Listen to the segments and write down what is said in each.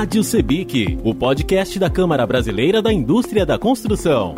Rádio Sebic, o podcast da Câmara Brasileira da Indústria da Construção.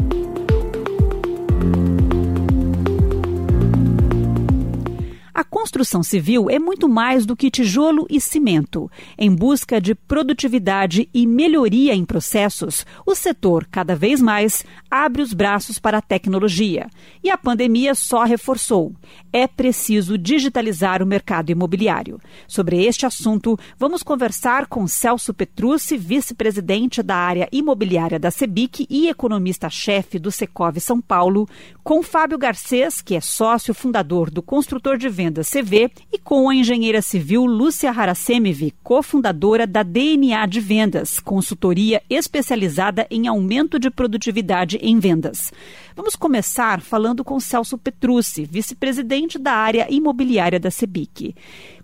Construção civil é muito mais do que tijolo e cimento. Em busca de produtividade e melhoria em processos, o setor, cada vez mais, abre os braços para a tecnologia. E a pandemia só reforçou. É preciso digitalizar o mercado imobiliário. Sobre este assunto, vamos conversar com Celso Petrucci, vice-presidente da área imobiliária da Sebic e economista-chefe do Secov São Paulo, com Fábio Garcês, que é sócio fundador do construtor de vendas CV, e com a engenheira civil Lúcia Harasemevi, cofundadora da DNA de Vendas, consultoria especializada em aumento de produtividade em vendas. Vamos começar falando com Celso Petrucci, vice-presidente da área imobiliária da Sebic.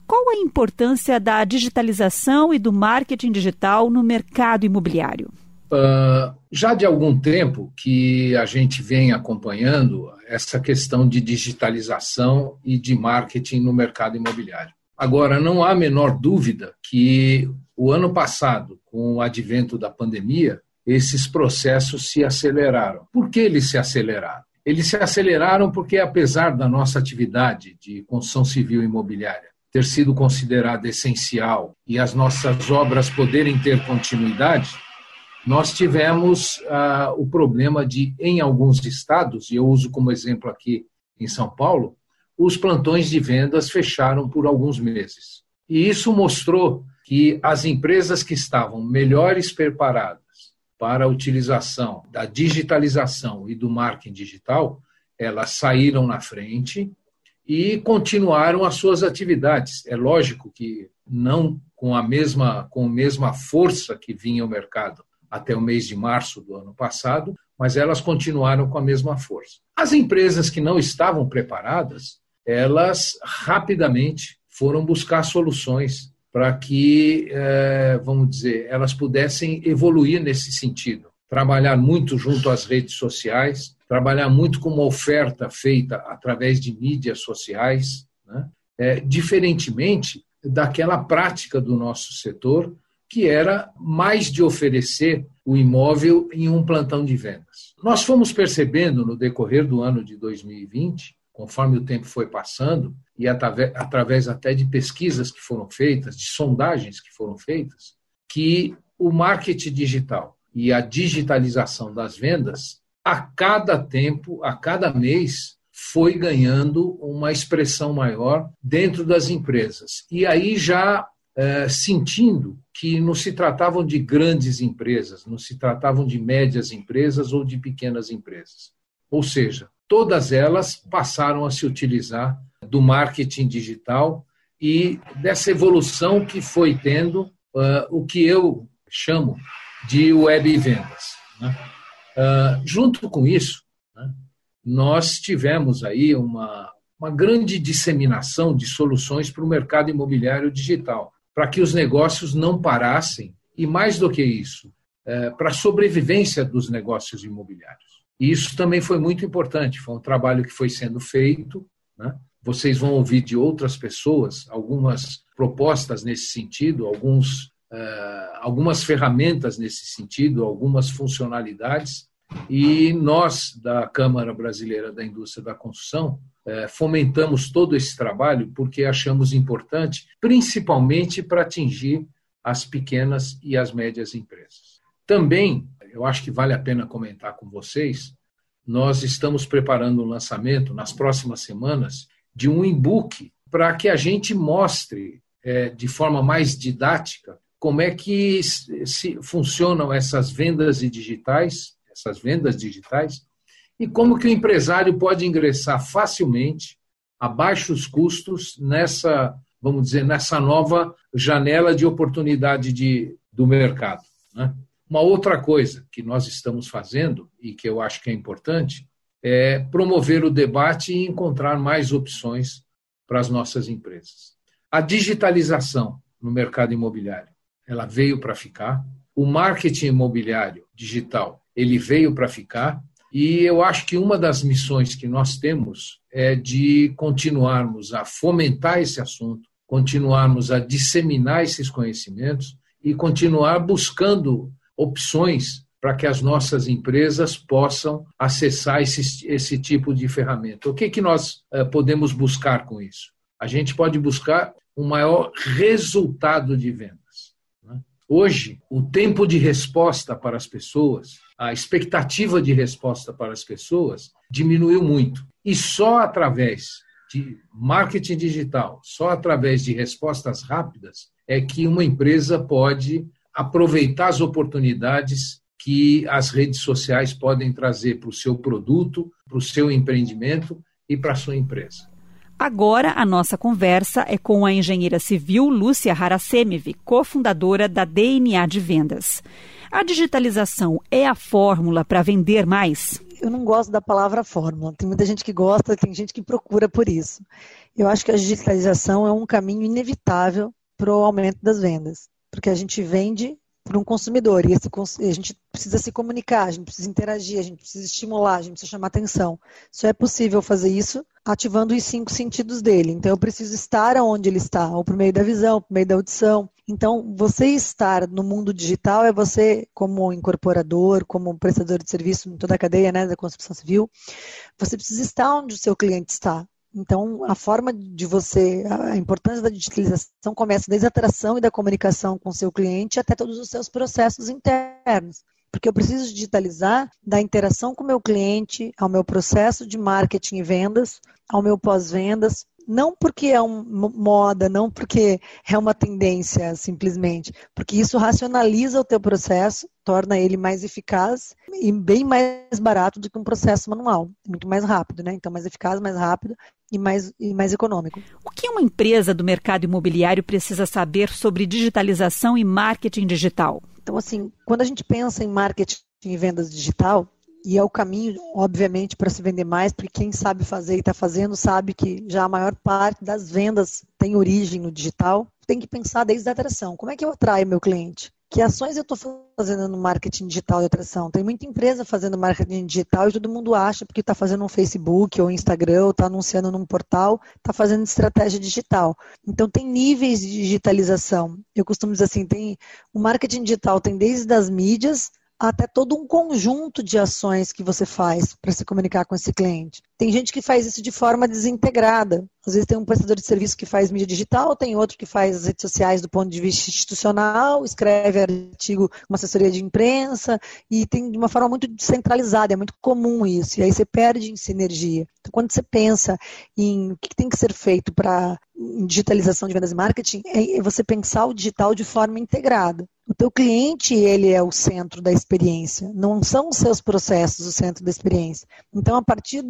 Qual a importância da digitalização e do marketing digital no mercado imobiliário? Uh, já de algum tempo que a gente vem acompanhando essa questão de digitalização e de marketing no mercado imobiliário. Agora, não há a menor dúvida que o ano passado, com o advento da pandemia, esses processos se aceleraram. Por que eles se aceleraram? Eles se aceleraram porque, apesar da nossa atividade de construção civil imobiliária ter sido considerada essencial e as nossas obras poderem ter continuidade, nós tivemos ah, o problema de, em alguns estados, e eu uso como exemplo aqui em São Paulo, os plantões de vendas fecharam por alguns meses. E isso mostrou que as empresas que estavam melhores preparadas para a utilização da digitalização e do marketing digital, elas saíram na frente e continuaram as suas atividades. É lógico que não com a mesma com a mesma força que vinha o mercado, até o mês de março do ano passado, mas elas continuaram com a mesma força. As empresas que não estavam preparadas, elas rapidamente foram buscar soluções para que, é, vamos dizer, elas pudessem evoluir nesse sentido. Trabalhar muito junto às redes sociais, trabalhar muito com uma oferta feita através de mídias sociais, né? é, diferentemente daquela prática do nosso setor que era mais de oferecer o imóvel em um plantão de vendas. Nós fomos percebendo no decorrer do ano de 2020, conforme o tempo foi passando, e através até de pesquisas que foram feitas, de sondagens que foram feitas, que o marketing digital e a digitalização das vendas, a cada tempo, a cada mês, foi ganhando uma expressão maior dentro das empresas. E aí já sentindo que não se tratavam de grandes empresas, não se tratavam de médias empresas ou de pequenas empresas. Ou seja, todas elas passaram a se utilizar do marketing digital e dessa evolução que foi tendo uh, o que eu chamo de web vendas. Né? Uh, junto com isso, né, nós tivemos aí uma, uma grande disseminação de soluções para o mercado imobiliário digital para que os negócios não parassem e, mais do que isso, é, para a sobrevivência dos negócios imobiliários. E isso também foi muito importante, foi um trabalho que foi sendo feito. Né? Vocês vão ouvir de outras pessoas algumas propostas nesse sentido, alguns, é, algumas ferramentas nesse sentido, algumas funcionalidades. E nós, da Câmara Brasileira da Indústria da Construção, é, fomentamos todo esse trabalho porque achamos importante, principalmente para atingir as pequenas e as médias empresas. Também, eu acho que vale a pena comentar com vocês, nós estamos preparando um lançamento nas próximas semanas de um e-book para que a gente mostre é, de forma mais didática como é que funcionam essas vendas digitais, essas vendas digitais, e como que o empresário pode ingressar facilmente, a baixos custos, nessa, vamos dizer, nessa nova janela de oportunidade de, do mercado. Né? Uma outra coisa que nós estamos fazendo, e que eu acho que é importante, é promover o debate e encontrar mais opções para as nossas empresas. A digitalização no mercado imobiliário, ela veio para ficar. O marketing imobiliário digital, ele veio para ficar e eu acho que uma das missões que nós temos é de continuarmos a fomentar esse assunto, continuarmos a disseminar esses conhecimentos e continuar buscando opções para que as nossas empresas possam acessar esse, esse tipo de ferramenta. O que, que nós eh, podemos buscar com isso? A gente pode buscar um maior resultado de vendas. Hoje, o tempo de resposta para as pessoas, a expectativa de resposta para as pessoas diminuiu muito. E só através de marketing digital, só através de respostas rápidas, é que uma empresa pode aproveitar as oportunidades que as redes sociais podem trazer para o seu produto, para o seu empreendimento e para a sua empresa. Agora, a nossa conversa é com a engenheira civil Lúcia Harasemev, cofundadora da DNA de Vendas. A digitalização é a fórmula para vender mais? Eu não gosto da palavra fórmula. Tem muita gente que gosta, tem gente que procura por isso. Eu acho que a digitalização é um caminho inevitável para o aumento das vendas, porque a gente vende para um consumidor. E esse, a gente precisa se comunicar, a gente precisa interagir, a gente precisa estimular, a gente precisa chamar atenção. Só é possível fazer isso ativando os cinco sentidos dele. Então, eu preciso estar onde ele está, ou por meio da visão, por meio da audição. Então, você estar no mundo digital é você, como incorporador, como prestador de serviço em toda a cadeia né, da construção civil, você precisa estar onde o seu cliente está. Então, a forma de você, a importância da digitalização começa desde a atração e da comunicação com o seu cliente até todos os seus processos internos. Porque eu preciso digitalizar da interação com o meu cliente, ao meu processo de marketing e vendas, ao meu pós-vendas, não porque é uma moda, não porque é uma tendência simplesmente, porque isso racionaliza o teu processo, torna ele mais eficaz e bem mais barato do que um processo manual, muito mais rápido, né? Então mais eficaz, mais rápido e mais, e mais econômico. O que uma empresa do mercado imobiliário precisa saber sobre digitalização e marketing digital? Então assim, quando a gente pensa em marketing e vendas digital, e é o caminho, obviamente, para se vender mais, porque quem sabe fazer e está fazendo sabe que já a maior parte das vendas tem origem no digital. Tem que pensar desde a atração. Como é que eu atraio meu cliente? Que ações eu estou fazendo no marketing digital de atração? Tem muita empresa fazendo marketing digital e todo mundo acha porque está fazendo um Facebook ou Instagram, ou está anunciando num portal, está fazendo estratégia digital. Então tem níveis de digitalização. Eu costumo dizer assim, tem o marketing digital tem desde as mídias até todo um conjunto de ações que você faz para se comunicar com esse cliente. Tem gente que faz isso de forma desintegrada. Às vezes tem um prestador de serviço que faz mídia digital, tem outro que faz as redes sociais do ponto de vista institucional, escreve artigo, uma assessoria de imprensa, e tem de uma forma muito descentralizada, é muito comum isso. E aí você perde em sinergia. Então, quando você pensa em o que tem que ser feito para digitalização de vendas e marketing, é você pensar o digital de forma integrada. O teu cliente, ele é o centro da experiência, não são os seus processos o centro da experiência. Então, a partir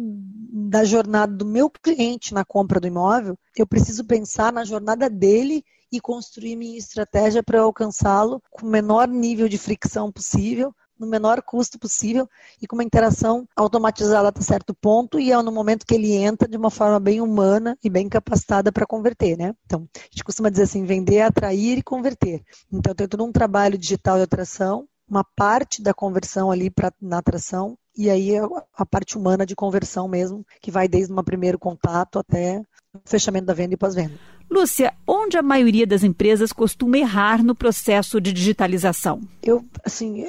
da jornada do meu cliente na compra do imóvel, eu preciso pensar na jornada dele e construir minha estratégia para alcançá-lo com o menor nível de fricção possível, no menor custo possível e com uma interação automatizada até certo ponto e é no momento que ele entra de uma forma bem humana e bem capacitada para converter, né? Então, a gente costuma dizer assim, vender, atrair e converter. Então, tem todo um trabalho digital de atração, uma parte da conversão ali pra, na atração e aí a parte humana de conversão mesmo, que vai desde um primeiro contato até o fechamento da venda e pós-venda. Lúcia, onde a maioria das empresas costuma errar no processo de digitalização? Eu, assim,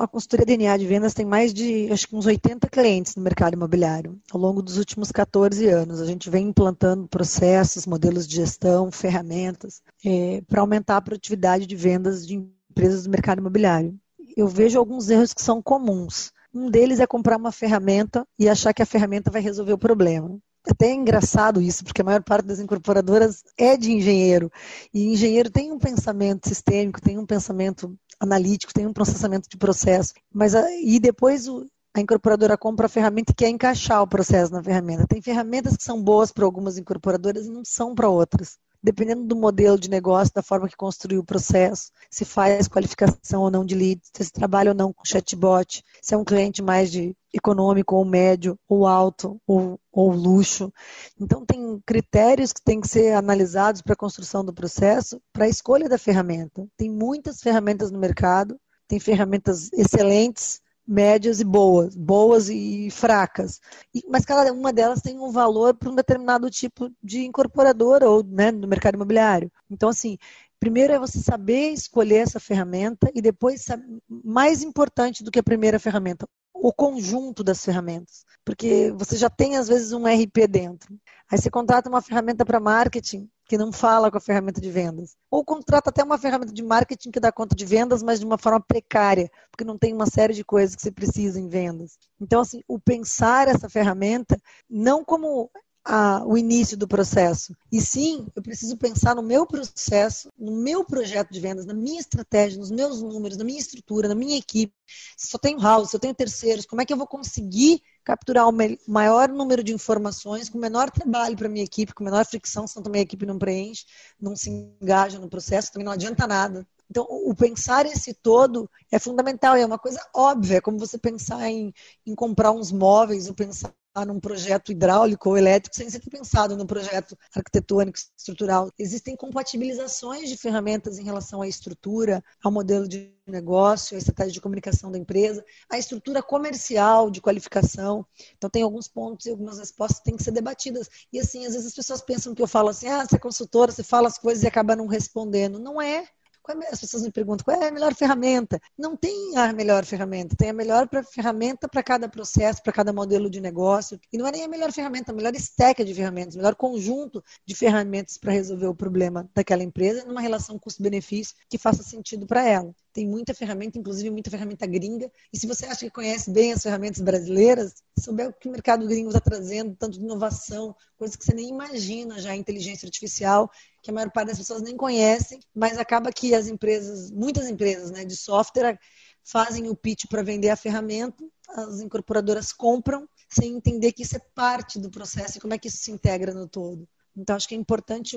a consultoria DNA de vendas tem mais de, acho que uns 80 clientes no mercado imobiliário. Ao longo dos últimos 14 anos, a gente vem implantando processos, modelos de gestão, ferramentas, é, para aumentar a produtividade de vendas de empresas do mercado imobiliário. Eu vejo alguns erros que são comuns. Um deles é comprar uma ferramenta e achar que a ferramenta vai resolver o problema até é engraçado isso, porque a maior parte das incorporadoras é de engenheiro. E engenheiro tem um pensamento sistêmico, tem um pensamento analítico, tem um processamento de processo. Mas a, e depois o, a incorporadora compra a ferramenta e quer encaixar o processo na ferramenta. Tem ferramentas que são boas para algumas incorporadoras e não são para outras dependendo do modelo de negócio, da forma que construiu o processo, se faz qualificação ou não de leads, se trabalha ou não com chatbot, se é um cliente mais de econômico ou médio, ou alto, ou, ou luxo. Então, tem critérios que têm que ser analisados para a construção do processo, para a escolha da ferramenta. Tem muitas ferramentas no mercado, tem ferramentas excelentes, médias e boas, boas e fracas. E, mas cada uma delas tem um valor para um determinado tipo de incorporadora ou né, no mercado imobiliário. Então, assim, Primeiro é você saber escolher essa ferramenta e depois, mais importante do que a primeira ferramenta, o conjunto das ferramentas. Porque você já tem, às vezes, um RP dentro. Aí você contrata uma ferramenta para marketing que não fala com a ferramenta de vendas. Ou contrata até uma ferramenta de marketing que dá conta de vendas, mas de uma forma precária, porque não tem uma série de coisas que você precisa em vendas. Então, assim, o pensar essa ferramenta não como a, o início do processo. E sim, eu preciso pensar no meu processo, no meu projeto de vendas, na minha estratégia, nos meus números, na minha estrutura, na minha equipe. Se só tenho house, se eu tenho terceiros, como é que eu vou conseguir capturar o maior número de informações com menor trabalho para minha equipe, com menor fricção, senão também a equipe não preenche, não se engaja no processo, também não adianta nada. Então, o pensar esse todo é fundamental, é uma coisa óbvia, é como você pensar em, em comprar uns móveis, ou pensar num projeto hidráulico ou elétrico sem ser pensado num projeto arquitetônico estrutural. Existem compatibilizações de ferramentas em relação à estrutura, ao modelo de negócio, à estratégia de comunicação da empresa, à estrutura comercial de qualificação. Então tem alguns pontos e algumas respostas que têm que ser debatidas. E assim, às vezes as pessoas pensam que eu falo assim: "Ah, você é consultora, você fala as coisas e acaba não respondendo". Não é. É as pessoas me perguntam qual é a melhor ferramenta. Não tem a melhor ferramenta, tem a melhor ferramenta para cada processo, para cada modelo de negócio. E não é nem a melhor ferramenta, a melhor stack de ferramentas, o melhor conjunto de ferramentas para resolver o problema daquela empresa numa relação custo-benefício que faça sentido para ela. Tem muita ferramenta, inclusive muita ferramenta gringa. E se você acha que conhece bem as ferramentas brasileiras, souber o que o mercado gringo está trazendo, tanto de inovação, coisas que você nem imagina já, inteligência artificial, que a maior parte das pessoas nem conhecem, mas acaba que as empresas, muitas empresas né, de software, fazem o pitch para vender a ferramenta, as incorporadoras compram, sem entender que isso é parte do processo e como é que isso se integra no todo. Então, acho que é importante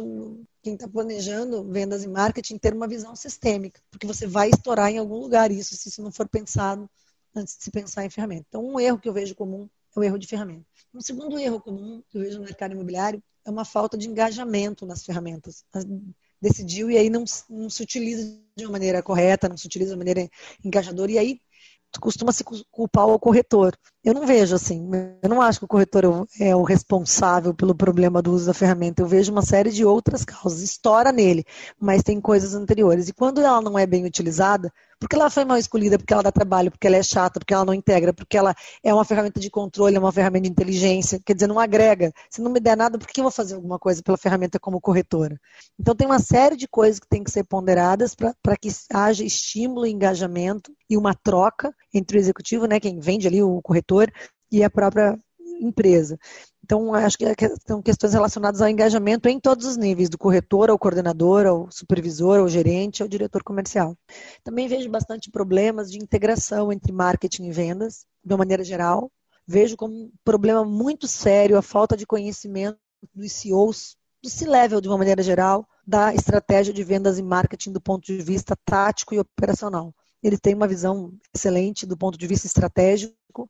quem está planejando vendas e marketing ter uma visão sistêmica, porque você vai estourar em algum lugar isso se isso não for pensado antes de se pensar em ferramenta. Então, um erro que eu vejo comum é o erro de ferramenta. Um segundo erro comum que eu vejo no mercado imobiliário é uma falta de engajamento nas ferramentas. Decidiu e aí não, não se utiliza de uma maneira correta, não se utiliza de uma maneira engajadora, e aí costuma se culpar o corretor. Eu não vejo assim, eu não acho que o corretor é o responsável pelo problema do uso da ferramenta. Eu vejo uma série de outras causas. Estoura nele, mas tem coisas anteriores. E quando ela não é bem utilizada, porque ela foi mal escolhida, porque ela dá trabalho, porque ela é chata, porque ela não integra, porque ela é uma ferramenta de controle, é uma ferramenta de inteligência, quer dizer, não agrega. Se não me der nada, por que eu vou fazer alguma coisa pela ferramenta como corretora? Então tem uma série de coisas que tem que ser ponderadas para que haja estímulo e engajamento e uma troca entre o executivo, né, quem vende ali o corretor, e a própria empresa. Então, acho que são questões relacionadas ao engajamento em todos os níveis, do corretor ao coordenador, ao supervisor, ao gerente, ao diretor comercial. Também vejo bastante problemas de integração entre marketing e vendas, de uma maneira geral. Vejo como um problema muito sério a falta de conhecimento dos CEOs, do C-level de uma maneira geral, da estratégia de vendas e marketing do ponto de vista tático e operacional. Ele tem uma visão excelente do ponto de vista estratégico,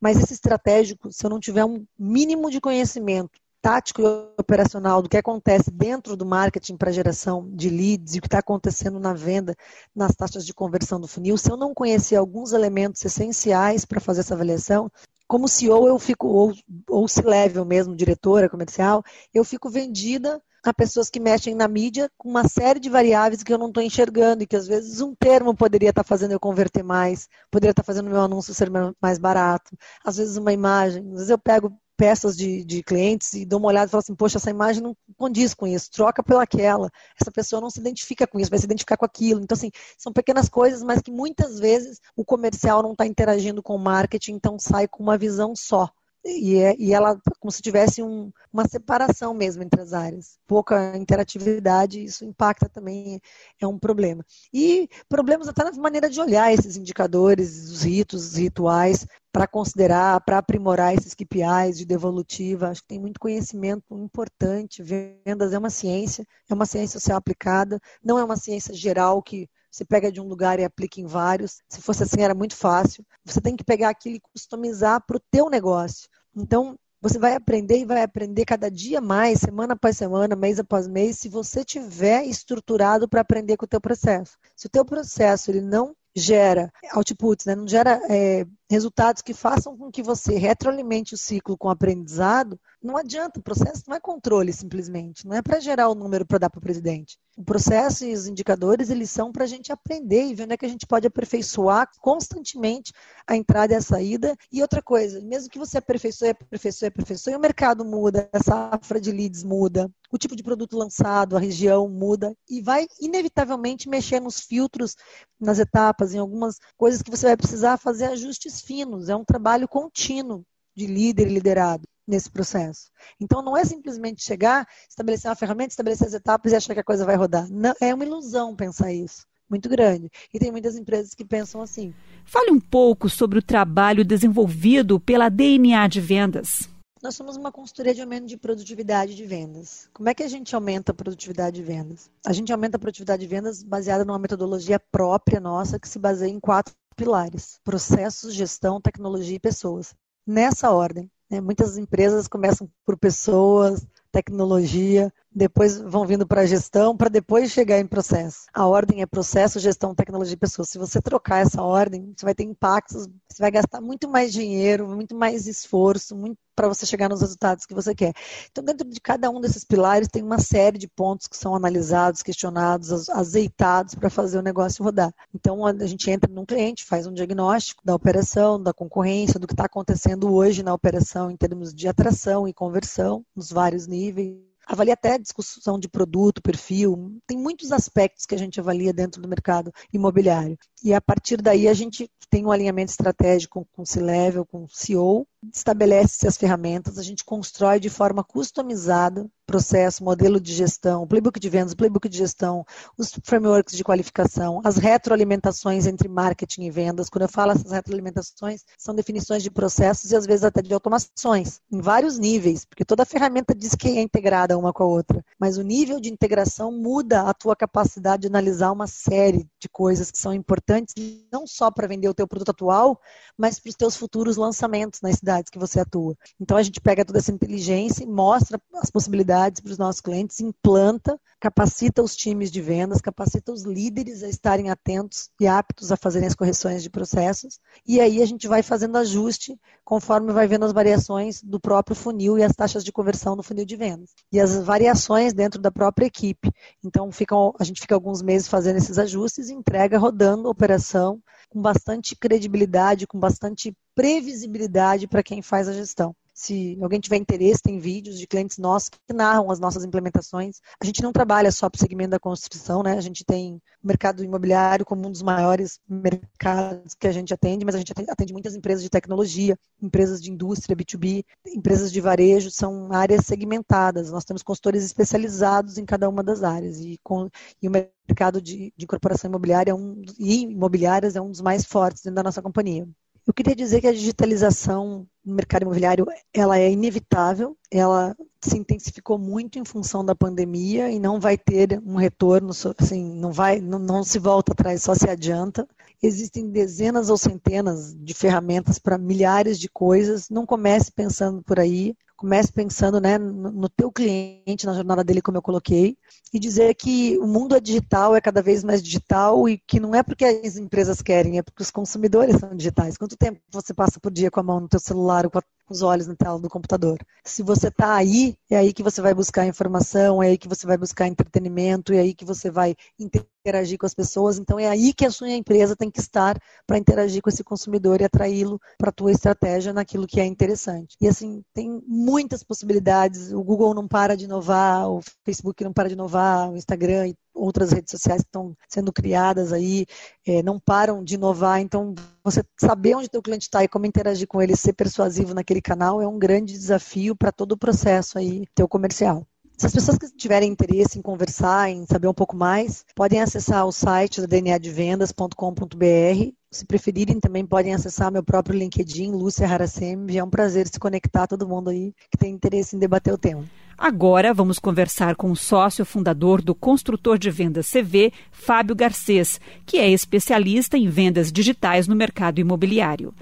mas esse estratégico, se eu não tiver um mínimo de conhecimento tático e operacional do que acontece dentro do marketing para geração de leads e o que está acontecendo na venda, nas taxas de conversão do funil, se eu não conhecer alguns elementos essenciais para fazer essa avaliação, como CEO eu fico, ou, ou se level mesmo, diretora comercial, eu fico vendida a pessoas que mexem na mídia com uma série de variáveis que eu não estou enxergando e que às vezes um termo poderia estar tá fazendo eu converter mais, poderia estar tá fazendo meu anúncio ser mais barato, às vezes uma imagem, às vezes eu pego peças de, de clientes e dou uma olhada e falo assim, poxa, essa imagem não condiz com isso, troca pelaquela. Essa pessoa não se identifica com isso, vai se identificar com aquilo. Então, assim, são pequenas coisas, mas que muitas vezes o comercial não está interagindo com o marketing, então sai com uma visão só e, é, e ela como se tivesse um, uma separação mesmo entre as áreas. Pouca interatividade, isso impacta também, é um problema. E problemas até na maneira de olhar esses indicadores, os ritos, os rituais, para considerar, para aprimorar esses KPIs de devolutiva. Acho que tem muito conhecimento importante. Vendas é uma ciência, é uma ciência social aplicada, não é uma ciência geral que você pega de um lugar e aplica em vários. Se fosse assim, era muito fácil. Você tem que pegar aquilo e customizar para o teu negócio. Então, você vai aprender e vai aprender cada dia mais, semana após semana, mês após mês, se você tiver estruturado para aprender com o teu processo. Se o teu processo ele não gera outputs, né? não gera é, resultados que façam com que você retroalimente o ciclo com aprendizado, não adianta, o processo não é controle simplesmente, não é para gerar o número para dar para o presidente. O processo e os indicadores, eles são para a gente aprender e ver onde é que a gente pode aperfeiçoar constantemente a entrada e a saída. E outra coisa, mesmo que você aperfeiçoe, aperfeiçoe, aperfeiçoe, o mercado muda, a safra de leads muda, o tipo de produto lançado, a região muda e vai inevitavelmente mexer nos filtros, nas etapas, em algumas coisas que você vai precisar fazer ajustes finos. É um trabalho contínuo de líder e liderado nesse processo. Então não é simplesmente chegar, estabelecer uma ferramenta, estabelecer as etapas e achar que a coisa vai rodar. Não, é uma ilusão pensar isso. Muito grande. E tem muitas empresas que pensam assim. Fale um pouco sobre o trabalho desenvolvido pela DNA de vendas. Nós somos uma consultoria de aumento de produtividade de vendas. Como é que a gente aumenta a produtividade de vendas? A gente aumenta a produtividade de vendas baseada numa metodologia própria nossa que se baseia em quatro pilares: processos, gestão, tecnologia e pessoas. Nessa ordem. Né? Muitas empresas começam por pessoas, tecnologia, depois vão vindo para a gestão, para depois chegar em processo. A ordem é processo, gestão, tecnologia e pessoas. Se você trocar essa ordem, você vai ter impactos, você vai gastar muito mais dinheiro, muito mais esforço, muito para você chegar nos resultados que você quer. Então, dentro de cada um desses pilares, tem uma série de pontos que são analisados, questionados, azeitados para fazer o negócio rodar. Então, a gente entra num cliente, faz um diagnóstico da operação, da concorrência, do que está acontecendo hoje na operação em termos de atração e conversão, nos vários níveis avalia até discussão de produto, perfil, tem muitos aspectos que a gente avalia dentro do mercado imobiliário. E a partir daí a gente tem um alinhamento estratégico com o C-Level, com o CEO, estabelece as ferramentas, a gente constrói de forma customizada processo, modelo de gestão, playbook de vendas, playbook de gestão, os frameworks de qualificação, as retroalimentações entre marketing e vendas. Quando eu falo essas retroalimentações, são definições de processos e às vezes até de automações, em vários níveis, porque toda ferramenta diz que é integrada uma com a outra, mas o nível de integração muda a tua capacidade de analisar uma série de coisas que são importantes, não só para vender o teu produto atual, mas para os teus futuros lançamentos nas cidades que você atua. Então a gente pega toda essa inteligência e mostra as possibilidades para os nossos clientes, implanta, capacita os times de vendas, capacita os líderes a estarem atentos e aptos a fazerem as correções de processos. E aí a gente vai fazendo ajuste conforme vai vendo as variações do próprio funil e as taxas de conversão no funil de vendas. E as variações dentro da própria equipe. Então fica, a gente fica alguns meses fazendo esses ajustes e entrega rodando operação com bastante credibilidade, com bastante previsibilidade para quem faz a gestão. Se alguém tiver interesse, tem vídeos de clientes nossos que narram as nossas implementações. A gente não trabalha só para o segmento da construção, né? A gente tem o mercado imobiliário como um dos maiores mercados que a gente atende, mas a gente atende muitas empresas de tecnologia, empresas de indústria, B2B, empresas de varejo, são áreas segmentadas. Nós temos consultores especializados em cada uma das áreas. E, com, e o mercado de, de incorporação imobiliária é um, e imobiliárias é um dos mais fortes dentro da nossa companhia. Eu queria dizer que a digitalização no mercado imobiliário ela é inevitável, ela se intensificou muito em função da pandemia e não vai ter um retorno, assim, não vai, não, não se volta atrás, só se adianta. Existem dezenas ou centenas de ferramentas para milhares de coisas. Não comece pensando por aí comece pensando né, no teu cliente, na jornada dele, como eu coloquei, e dizer que o mundo é digital, é cada vez mais digital, e que não é porque as empresas querem, é porque os consumidores são digitais. Quanto tempo você passa por dia com a mão no teu celular ou com os olhos na tela do computador? Se você está aí, é aí que você vai buscar informação, é aí que você vai buscar entretenimento, é aí que você vai interagir com as pessoas. Então é aí que a sua empresa tem que estar para interagir com esse consumidor e atraí-lo para a tua estratégia naquilo que é interessante. E assim, tem muitas possibilidades. O Google não para de inovar, o Facebook não para de inovar, o Instagram e outras redes sociais que estão sendo criadas aí é, não param de inovar. Então, você saber onde teu cliente está e como interagir com ele, ser persuasivo naquele canal é um grande desafio para todo o processo aí teu comercial. Se as pessoas que tiverem interesse em conversar, em saber um pouco mais, podem acessar o site da dnadevendas.com.br. Se preferirem, também podem acessar meu próprio LinkedIn, Lúcia Haracem. É um prazer se conectar todo mundo aí que tem interesse em debater o tema. Agora vamos conversar com o sócio fundador do construtor de vendas CV, Fábio Garcês, que é especialista em vendas digitais no mercado imobiliário.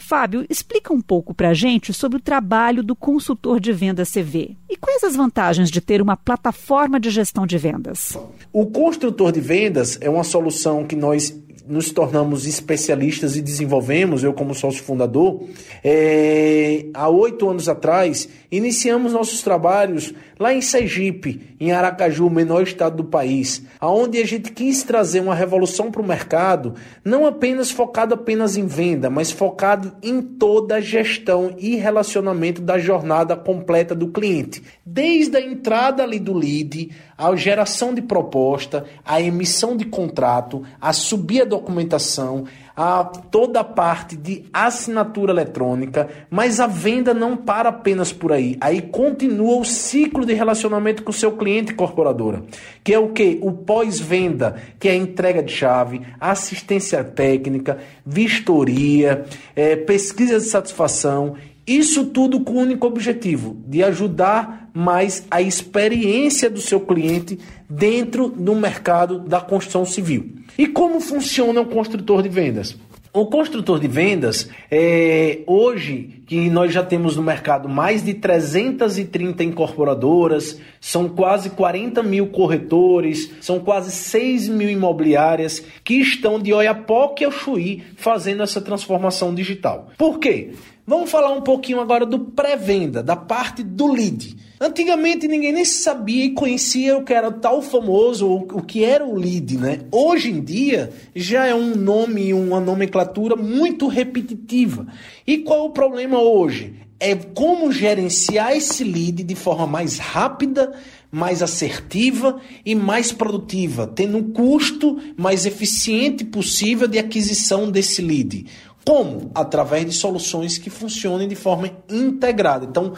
Fábio, explica um pouco para a gente sobre o trabalho do consultor de vendas CV e quais as vantagens de ter uma plataforma de gestão de vendas. O construtor de vendas é uma solução que nós nos tornamos especialistas e desenvolvemos, eu como sócio fundador, é, há oito anos atrás, iniciamos nossos trabalhos lá em Sergipe, em Aracaju, o menor estado do país, aonde a gente quis trazer uma revolução para o mercado, não apenas focado apenas em venda, mas focado em toda a gestão e relacionamento da jornada completa do cliente, desde a entrada ali do lead, a geração de proposta, a emissão de contrato, a subir a documentação, a toda a parte de assinatura eletrônica, mas a venda não para apenas por aí. Aí continua o ciclo de relacionamento com o seu cliente incorporadora, que é o que? O pós-venda, que é a entrega de chave, assistência técnica, vistoria, é, pesquisa de satisfação isso tudo com o único objetivo de ajudar mais a experiência do seu cliente dentro do mercado da construção civil. E como funciona o construtor de vendas? O construtor de vendas, é, hoje que nós já temos no mercado mais de 330 incorporadoras, são quase 40 mil corretores, são quase 6 mil imobiliárias que estão de Oiapoque ao Chuí fazendo essa transformação digital. Por quê? Vamos falar um pouquinho agora do pré-venda, da parte do lead. Antigamente ninguém nem sabia e conhecia o que era o tal famoso, o que era o lead, né? Hoje em dia já é um nome, uma nomenclatura muito repetitiva. E qual é o problema hoje? É como gerenciar esse lead de forma mais rápida, mais assertiva e mais produtiva, tendo um custo mais eficiente possível de aquisição desse lead. Como? Através de soluções que funcionem de forma integrada. Então,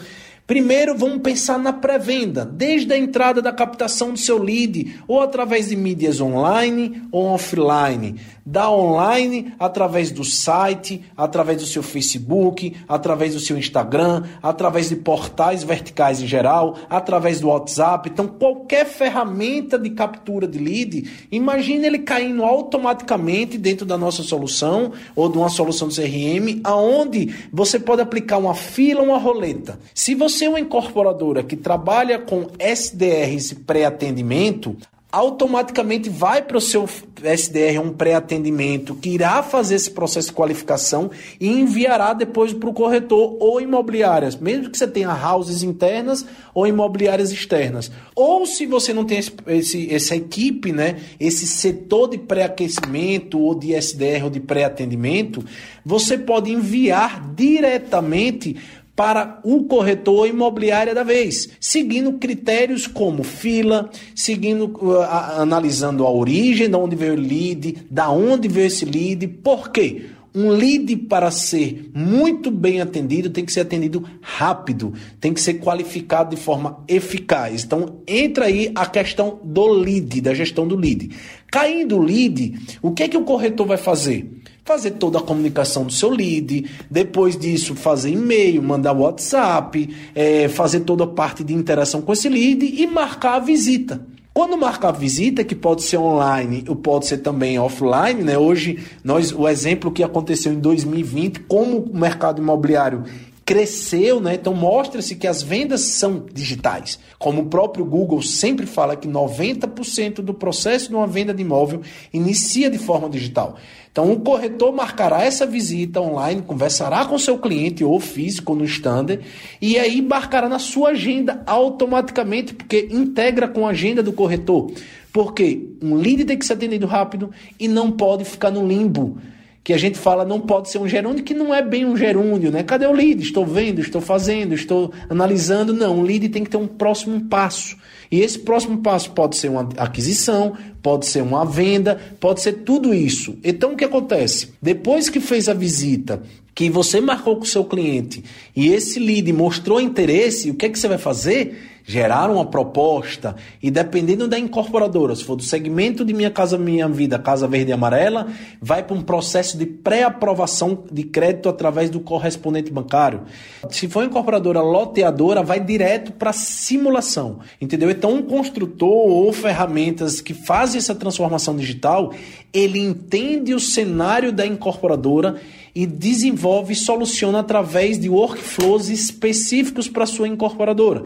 Primeiro, vamos pensar na pré-venda, desde a entrada da captação do seu lead, ou através de mídias online ou offline. Da online, através do site, através do seu Facebook, através do seu Instagram, através de portais verticais em geral, através do WhatsApp. Então, qualquer ferramenta de captura de lead, imagine ele caindo automaticamente dentro da nossa solução ou de uma solução do CRM, aonde você pode aplicar uma fila, uma roleta. Se você você é uma incorporadora que trabalha com SDRs pré-atendimento, automaticamente vai para o seu SDR um pré-atendimento que irá fazer esse processo de qualificação e enviará depois para o corretor ou imobiliárias, mesmo que você tenha houses internas ou imobiliárias externas. Ou se você não tem esse, esse essa equipe, né, esse setor de pré-aquecimento ou de SDR ou de pré-atendimento, você pode enviar diretamente para o corretor imobiliário da vez, seguindo critérios como fila, seguindo uh, analisando a origem, de onde veio o lead, da onde veio esse lead, por quê? Um lead para ser muito bem atendido tem que ser atendido rápido, tem que ser qualificado de forma eficaz. Então entra aí a questão do lead, da gestão do lead. Caindo o lead, o que é que o corretor vai fazer? Fazer toda a comunicação do seu lead, depois disso fazer e-mail, mandar WhatsApp, é, fazer toda a parte de interação com esse lead e marcar a visita. Quando marcar a visita, que pode ser online ou pode ser também offline, né? Hoje, nós, o exemplo que aconteceu em 2020, como o mercado imobiliário cresceu, né? Então mostra-se que as vendas são digitais. Como o próprio Google sempre fala que 90% do processo de uma venda de imóvel inicia de forma digital. Então o corretor marcará essa visita online, conversará com seu cliente ou físico no stand e aí marcará na sua agenda automaticamente, porque integra com a agenda do corretor. Porque um lead tem que ser atendido rápido e não pode ficar no limbo que a gente fala não pode ser um gerúndio, que não é bem um gerúndio, né? Cadê o lead? Estou vendo, estou fazendo, estou analisando. Não, o lead tem que ter um próximo passo. E esse próximo passo pode ser uma aquisição, pode ser uma venda, pode ser tudo isso. Então o que acontece? Depois que fez a visita, que você marcou com o seu cliente e esse lead mostrou interesse, o que é que você vai fazer? Gerar uma proposta e dependendo da incorporadora, se for do segmento de Minha Casa Minha Vida, Casa Verde e Amarela, vai para um processo de pré-aprovação de crédito através do correspondente bancário. Se for incorporadora loteadora, vai direto para simulação, entendeu? Então, um construtor ou ferramentas que fazem essa transformação digital, ele entende o cenário da incorporadora e desenvolve e soluciona através de workflows específicos para sua incorporadora.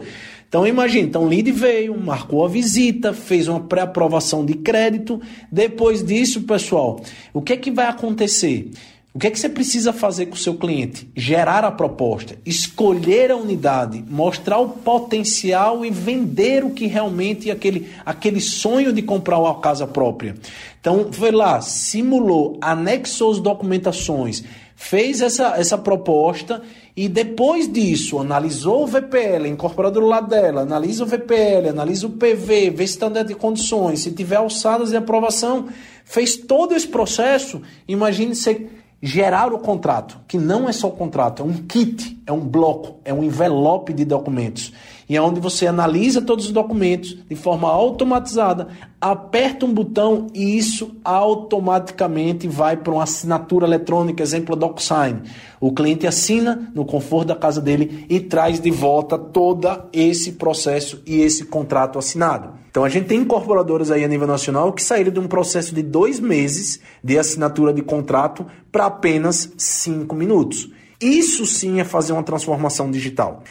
Então imagine, então o lead veio, marcou a visita, fez uma pré-aprovação de crédito. Depois disso, pessoal, o que é que vai acontecer? O que é que você precisa fazer com o seu cliente? Gerar a proposta, escolher a unidade, mostrar o potencial e vender o que realmente é aquele, aquele sonho de comprar uma casa própria. Então, foi lá, simulou, anexou as documentações, fez essa, essa proposta e depois disso analisou o VPL, incorporado do lado dela, analisa o VPL, analisa o PV, vê se está dentro de condições, se tiver alçadas de aprovação, fez todo esse processo, imagine você gerar o contrato, que não é só o contrato, é um kit, é um bloco, é um envelope de documentos. E é onde você analisa todos os documentos de forma automatizada, aperta um botão e isso automaticamente vai para uma assinatura eletrônica, exemplo DocSign. O cliente assina no conforto da casa dele e traz de volta todo esse processo e esse contrato assinado. Então a gente tem incorporadoras aí a nível nacional que saíram de um processo de dois meses de assinatura de contrato para apenas cinco minutos. Isso sim é fazer uma transformação digital.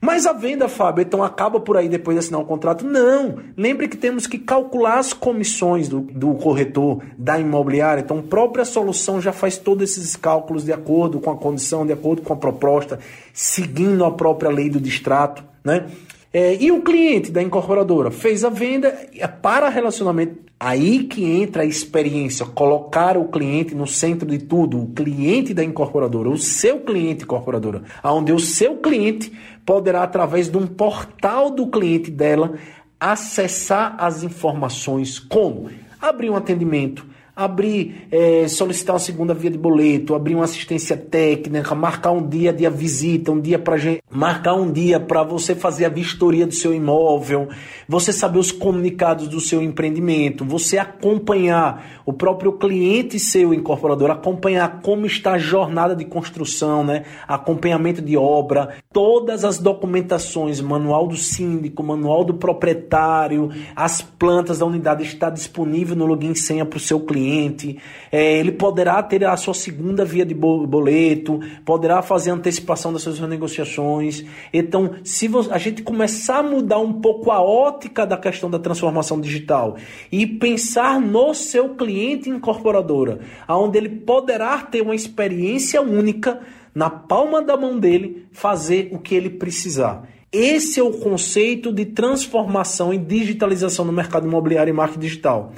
Mas a venda, Fábio, então acaba por aí depois de assinar o contrato? Não. Lembre que temos que calcular as comissões do, do corretor, da imobiliária. Então, a própria solução já faz todos esses cálculos de acordo com a condição, de acordo com a proposta, seguindo a própria lei do distrato, né? É, e o cliente da incorporadora fez a venda é para relacionamento. Aí que entra a experiência, colocar o cliente no centro de tudo, o cliente da incorporadora, o seu cliente incorporadora, onde o seu cliente poderá, através de um portal do cliente dela, acessar as informações como? Abrir um atendimento, abrir, é, solicitar uma segunda via de boleto, abrir uma assistência técnica, marcar um dia de visita, um dia para marcar um dia para você fazer a vistoria do seu imóvel, você saber os comunicados do seu empreendimento, você acompanhar o próprio cliente seu incorporador, acompanhar como está a jornada de construção, né? Acompanhamento de obra, todas as documentações, manual do síndico, manual do proprietário, as plantas da unidade está disponível no login senha para o seu cliente cliente, é, ele poderá ter a sua segunda via de boleto, poderá fazer antecipação das suas negociações. Então, se a gente começar a mudar um pouco a ótica da questão da transformação digital e pensar no seu cliente incorporadora, onde ele poderá ter uma experiência única na palma da mão dele, fazer o que ele precisar. Esse é o conceito de transformação e digitalização no mercado imobiliário e marketing digital.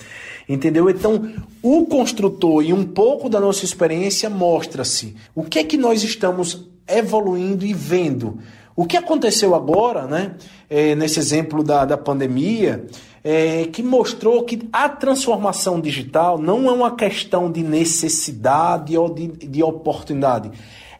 Entendeu? Então, o construtor e um pouco da nossa experiência mostra-se o que é que nós estamos evoluindo e vendo. O que aconteceu agora, né, é, nesse exemplo da, da pandemia, é, que mostrou que a transformação digital não é uma questão de necessidade ou de, de oportunidade,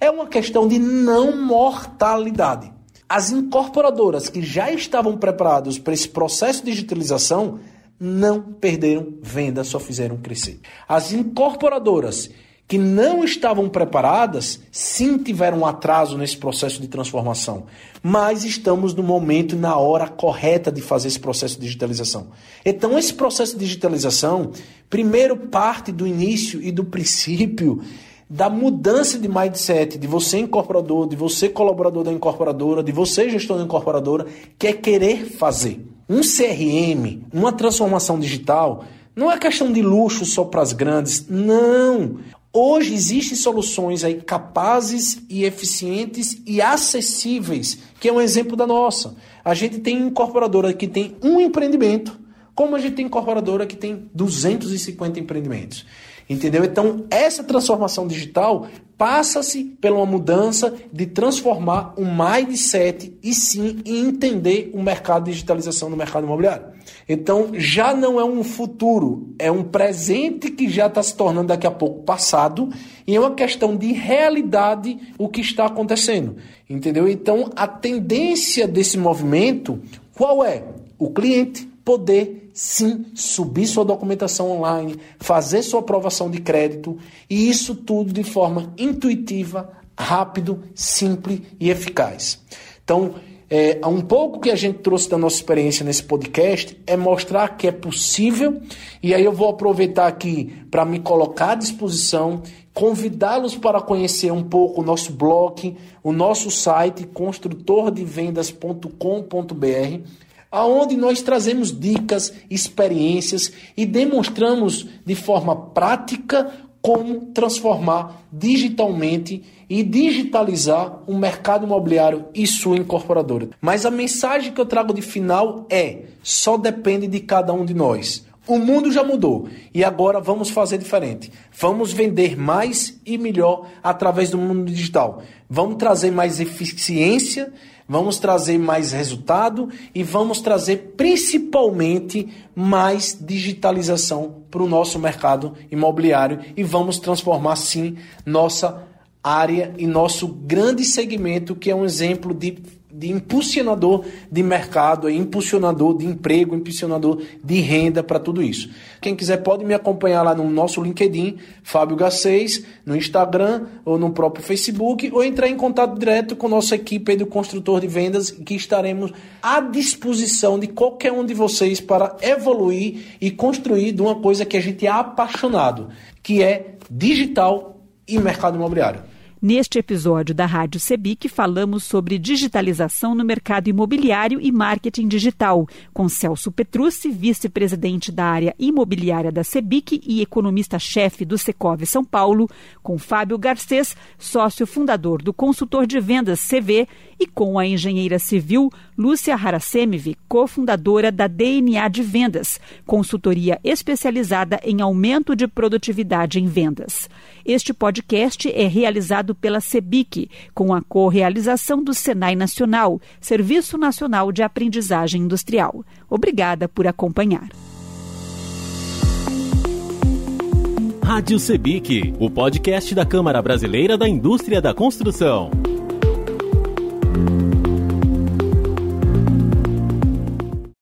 é uma questão de não mortalidade. As incorporadoras que já estavam preparadas para esse processo de digitalização não perderam venda, só fizeram crescer. As incorporadoras que não estavam preparadas, sim tiveram um atraso nesse processo de transformação. Mas estamos no momento e na hora correta de fazer esse processo de digitalização. Então, esse processo de digitalização, primeiro parte do início e do princípio da mudança de mindset de você incorporador, de você colaborador da incorporadora, de você gestor da incorporadora, que é querer fazer. Um CRM, uma transformação digital, não é questão de luxo só para as grandes, não. Hoje existem soluções aí capazes e eficientes e acessíveis, que é um exemplo da nossa. A gente tem incorporadora que tem um empreendimento, como a gente tem incorporadora que tem 250 empreendimentos. Entendeu? Então, essa transformação digital passa-se pela uma mudança de transformar o mindset e sim entender o mercado de digitalização no mercado imobiliário. Então, já não é um futuro, é um presente que já está se tornando daqui a pouco passado e é uma questão de realidade o que está acontecendo. Entendeu? Então, a tendência desse movimento, qual é? O cliente poder sim subir sua documentação online, fazer sua aprovação de crédito e isso tudo de forma intuitiva, rápido, simples e eficaz. Então, é, um pouco que a gente trouxe da nossa experiência nesse podcast é mostrar que é possível, e aí eu vou aproveitar aqui para me colocar à disposição, convidá-los para conhecer um pouco o nosso blog, o nosso site construtordevendas.com.br, aonde nós trazemos dicas, experiências e demonstramos de forma prática como transformar digitalmente e digitalizar o mercado imobiliário e sua incorporadora. Mas a mensagem que eu trago de final é: só depende de cada um de nós. O mundo já mudou e agora vamos fazer diferente. Vamos vender mais e melhor através do mundo digital. Vamos trazer mais eficiência, vamos trazer mais resultado e vamos trazer principalmente mais digitalização para o nosso mercado imobiliário e vamos transformar sim nossa área e nosso grande segmento que é um exemplo de de impulsionador de mercado, impulsionador de emprego, impulsionador de renda para tudo isso. Quem quiser pode me acompanhar lá no nosso LinkedIn, Fábio G6, no Instagram ou no próprio Facebook, ou entrar em contato direto com nossa equipe do Construtor de Vendas, que estaremos à disposição de qualquer um de vocês para evoluir e construir de uma coisa que a gente é apaixonado, que é digital e mercado imobiliário. Neste episódio da Rádio Sebic, falamos sobre digitalização no mercado imobiliário e marketing digital, com Celso Petrucci, vice-presidente da área imobiliária da Sebic e economista-chefe do Secov São Paulo, com Fábio Garcês, sócio fundador do consultor de vendas CV, e com a engenheira civil Lúcia Harasemiv, cofundadora da DNA de Vendas, consultoria especializada em aumento de produtividade em vendas. Este podcast é realizado pela SEBIC, com a co-realização do Senai Nacional, Serviço Nacional de Aprendizagem Industrial. Obrigada por acompanhar. Rádio Sebic, o podcast da Câmara Brasileira da Indústria da Construção.